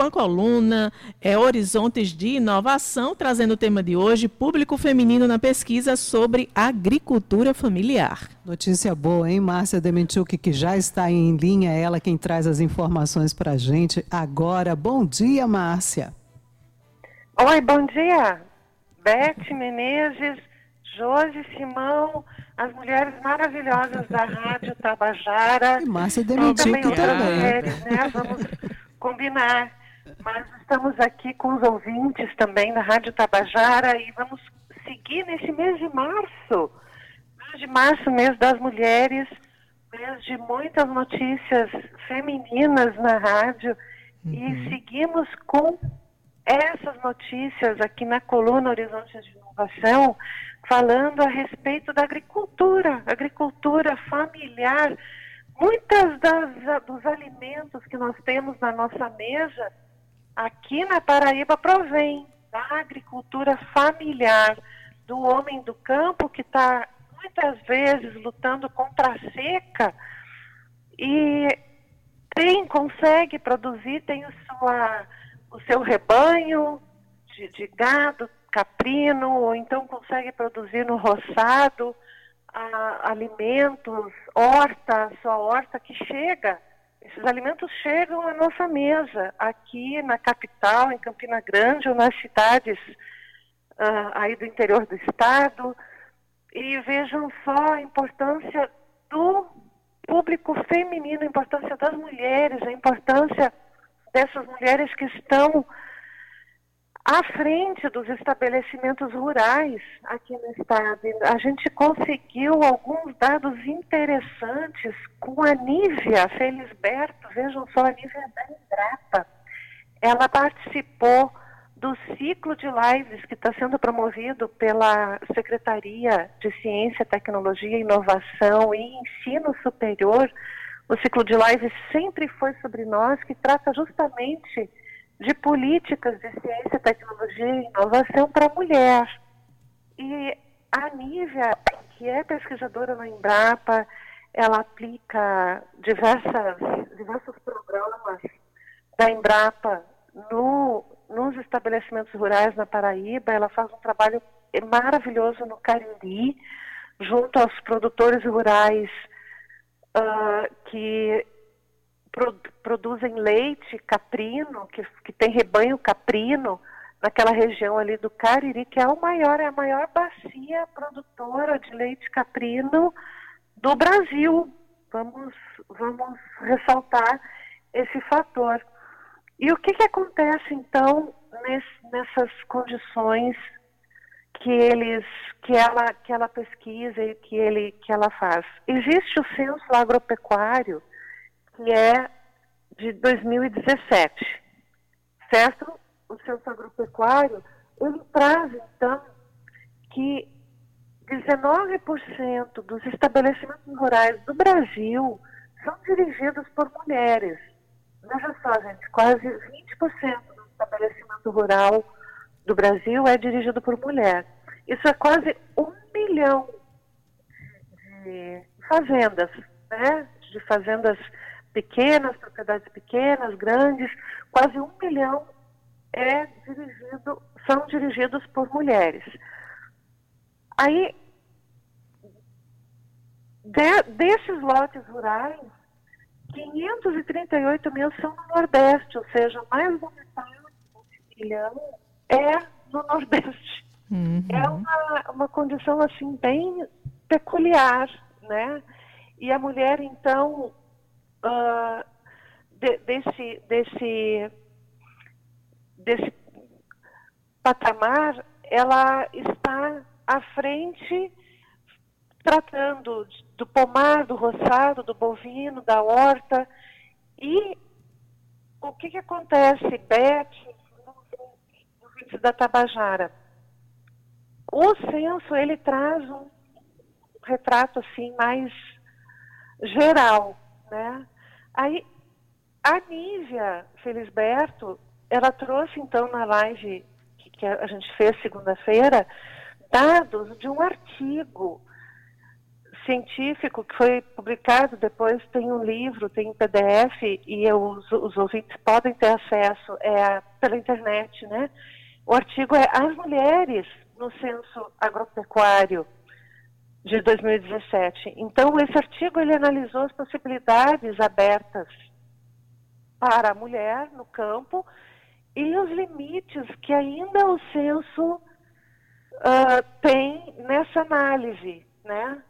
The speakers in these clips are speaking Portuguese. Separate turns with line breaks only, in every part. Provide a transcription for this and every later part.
com a coluna é, Horizontes de Inovação, trazendo o tema de hoje, público feminino na pesquisa sobre agricultura familiar.
Notícia boa, hein? Márcia Dementiuk, que já está em linha, ela quem traz as informações para a gente agora. Bom dia, Márcia.
Oi, bom dia. Beth Menezes, Josi Simão, as mulheres maravilhosas da Rádio Tabajara.
E Márcia Dementiuk também. também.
Mulheres, né? Vamos combinar. Mas estamos aqui com os ouvintes também da Rádio Tabajara e vamos seguir nesse mês de março. Mês de março, mês das mulheres, mês de muitas notícias femininas na rádio. Uhum. E seguimos com essas notícias aqui na coluna Horizontes de Inovação, falando a respeito da agricultura, agricultura familiar. Muitas das, dos alimentos que nós temos na nossa mesa aqui na Paraíba provém da agricultura familiar, do homem do campo que está muitas vezes lutando contra a seca e tem, consegue produzir, tem a sua, o seu rebanho de, de gado, caprino, ou então consegue produzir no roçado a, alimentos, horta, sua horta que chega. Esses alimentos chegam à nossa mesa, aqui na capital, em Campina Grande, ou nas cidades uh, aí do interior do estado. E vejam só a importância do público feminino, a importância das mulheres, a importância dessas mulheres que estão à frente dos estabelecimentos rurais aqui no estado. A gente conseguiu alguns dados interessantes com a Nívia Felisberto, vejam só, a Nívia da Embrapa. Ela participou do ciclo de lives que está sendo promovido pela Secretaria de Ciência, Tecnologia, Inovação e Ensino Superior. O ciclo de lives sempre foi sobre nós, que trata justamente de políticas de ciência, tecnologia e inovação para a mulher. E a Nívia, que é pesquisadora na Embrapa, ela aplica diversas, diversos programas da Embrapa no, nos estabelecimentos rurais na Paraíba. Ela faz um trabalho maravilhoso no Cariri, junto aos produtores rurais uh, que produzem leite caprino, que, que tem rebanho caprino, naquela região ali do Cariri, que é o maior, é a maior bacia produtora de leite caprino do Brasil. Vamos, vamos ressaltar esse fator. E o que, que acontece então nesse, nessas condições que eles, que ela, que ela pesquisa e que ele, que ela faz? Existe o censo agropecuário que é de 2017, certo? O censo agropecuário, ele traz, então, que 19% dos estabelecimentos rurais do Brasil são dirigidos por mulheres. Veja só, gente, quase 20% do estabelecimento rural do Brasil é dirigido por mulher. Isso é quase um milhão de fazendas, né? De fazendas pequenas, propriedades pequenas, grandes, quase um milhão é dirigido, são dirigidos por mulheres. Aí, de, desses lotes rurais, 538 mil são no Nordeste, ou seja, mais da metade desse milhão é no Nordeste. Uhum. É uma, uma condição assim bem peculiar, né? E a mulher, então, uh, de, desse, desse, desse patamar, ela está à frente tratando do pomar, do roçado, do bovino, da horta. E o que, que acontece, Beth, no da Tabajara? O censo, ele traz um retrato assim mais geral né? Aí, a Nívia Felisberto, ela trouxe então na live que, que a gente fez segunda-feira, dados de um artigo científico que foi publicado, depois tem um livro, tem um PDF e os, os ouvintes podem ter acesso é, pela internet, né? O artigo é As Mulheres no Censo Agropecuário de 2017. Então, esse artigo ele analisou as possibilidades abertas para a mulher no campo e os limites que ainda o censo uh, tem nessa análise, né?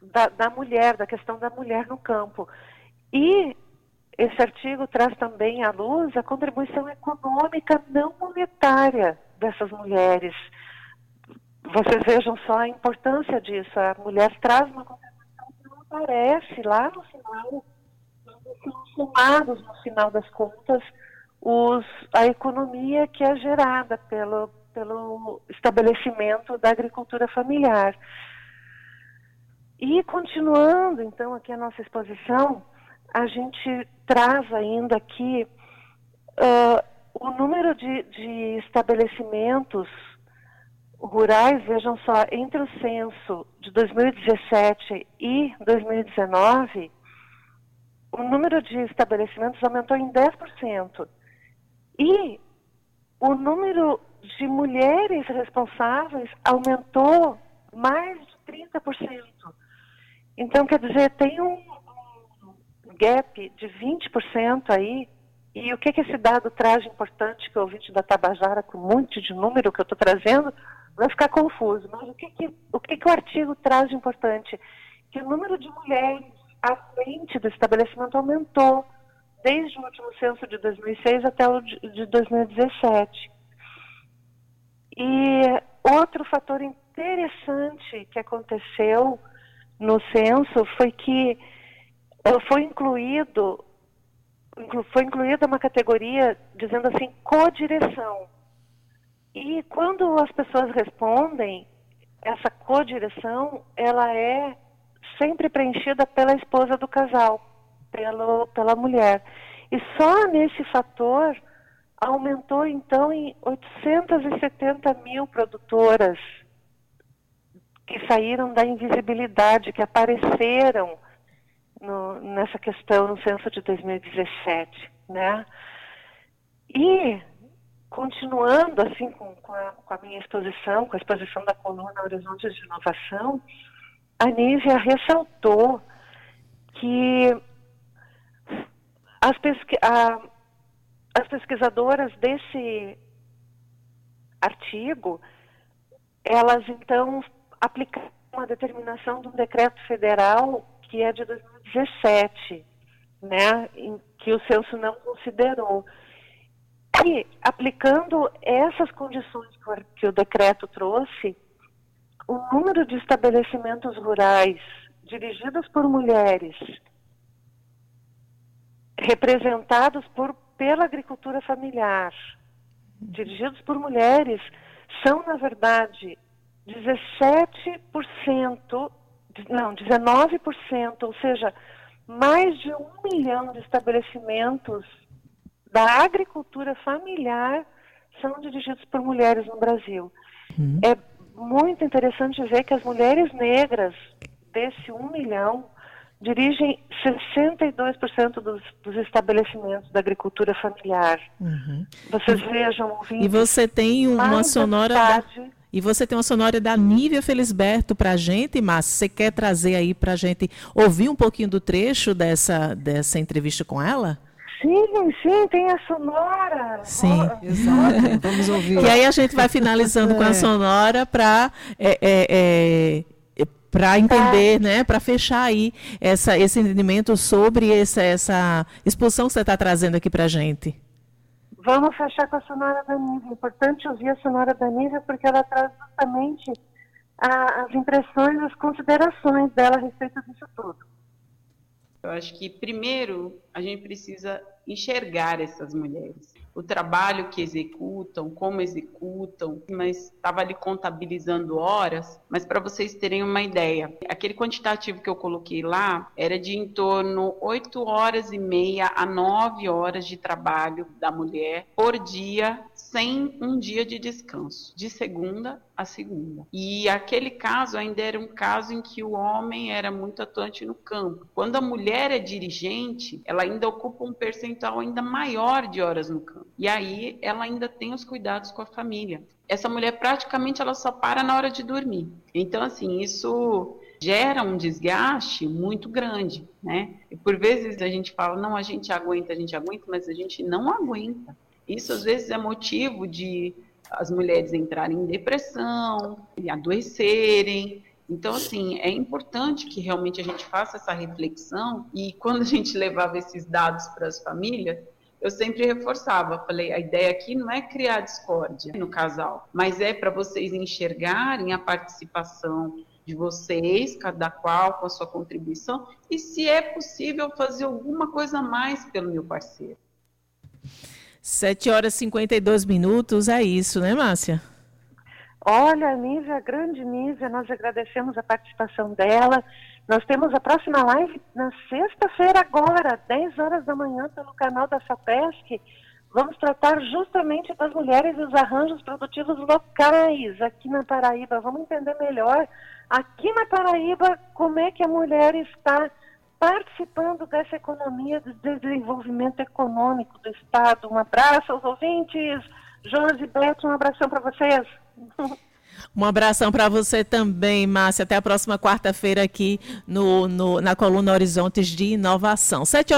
da, da mulher, da questão da mulher no campo. E esse artigo traz também à luz a contribuição econômica não monetária dessas mulheres. Vocês vejam só a importância disso. A mulher traz uma contribuição que não aparece lá no final, são somados no final das contas os, a economia que é gerada pelo, pelo estabelecimento da agricultura familiar. E continuando, então, aqui a nossa exposição, a gente traz ainda aqui uh, o número de, de estabelecimentos rurais, vejam só, entre o censo de 2017 e 2019, o número de estabelecimentos aumentou em 10%. E o número de mulheres responsáveis aumentou mais de 30%. Então, quer dizer, tem um gap de 20% aí. E o que, que esse dado traz importante que o ouvinte da Tabajara, com um monte de número que eu estou trazendo, vai ficar confuso. Mas o que, que, o que, que o artigo traz de importante? Que o número de mulheres à frente do estabelecimento aumentou desde o último censo de 2006 até o de 2017. E outro fator interessante que aconteceu no censo foi que eh, foi incluído foi incluída uma categoria dizendo assim codireção e quando as pessoas respondem essa codireção ela é sempre preenchida pela esposa do casal pelo, pela mulher e só nesse fator aumentou então em 870 mil produtoras que saíram da invisibilidade, que apareceram no, nessa questão no censo de 2017, né? E continuando assim com, com, a, com, a, minha exposição, com a exposição da coluna Horizontes de Inovação, a Nívia ressaltou que as, pesqui a, as pesquisadoras desse artigo, elas então aplicar uma determinação de um decreto federal que é de 2017, né, em que o censo não considerou. Aplicando essas condições que o decreto trouxe, o número de estabelecimentos rurais dirigidos por mulheres, representados por, pela agricultura familiar, dirigidos por mulheres, são, na verdade, 17%, não, 19%, ou seja, mais de um milhão de estabelecimentos da agricultura familiar são dirigidos por mulheres no Brasil. Uhum. É muito interessante ver que as mulheres negras desse um milhão dirigem 62% dos, dos estabelecimentos da agricultura familiar. Uhum. Vocês vejam, ouvindo.
E você tem uma sonora. Da... E você tem uma sonora da Nívia Felisberto para a gente, Márcia. Você quer trazer aí para a gente ouvir um pouquinho do trecho dessa, dessa entrevista com ela?
Sim, sim, tem a sonora.
Sim, oh, exato. Vamos ouvir. E aí a gente vai finalizando é. com a é. sonora para é, é, é para entender, tá. né, para fechar aí essa, esse entendimento sobre essa, essa exposição que você está trazendo aqui para a gente.
Vamos fechar com a Sonora da Nívia. É importante ouvir a Sonora da Nívia porque ela traz justamente a, as impressões, as considerações dela a respeito disso tudo.
Eu acho que, primeiro, a gente precisa enxergar essas mulheres o trabalho que executam, como executam, mas estava ali contabilizando horas. Mas para vocês terem uma ideia, aquele quantitativo que eu coloquei lá era de em torno 8 horas e meia a 9 horas de trabalho da mulher por dia, sem um dia de descanso, de segunda a segunda. E aquele caso ainda era um caso em que o homem era muito atuante no campo. Quando a mulher é dirigente, ela ainda ocupa um percentual ainda maior de horas no campo. E aí ela ainda tem os cuidados com a família. Essa mulher praticamente ela só para na hora de dormir. Então assim, isso gera um desgaste muito grande, né? E por vezes a gente fala, não, a gente aguenta, a gente aguenta, mas a gente não aguenta. Isso às vezes é motivo de as mulheres entrarem em depressão, e adoecerem. Então, assim, é importante que realmente a gente faça essa reflexão e quando a gente levava esses dados para as famílias, eu sempre reforçava, falei, a ideia aqui não é criar discórdia no casal, mas é para vocês enxergarem a participação de vocês, cada qual com a sua contribuição, e se é possível fazer alguma coisa a mais pelo meu parceiro.
7 horas e 52 minutos, é isso, né, Márcia?
Olha, Nívia, grande Nívia, nós agradecemos a participação dela. Nós temos a próxima live na sexta-feira agora, 10 horas da manhã, pelo canal da SAPESC. Vamos tratar justamente das mulheres e os arranjos produtivos locais aqui na Paraíba. Vamos entender melhor aqui na Paraíba como é que a mulher está participando dessa economia de desenvolvimento econômico do Estado. Um abraço aos ouvintes. Jonas e Beto, um abração para vocês.
Um abração para você também, Márcia. Até a próxima quarta-feira aqui no, no, na coluna Horizontes de Inovação. Sete horas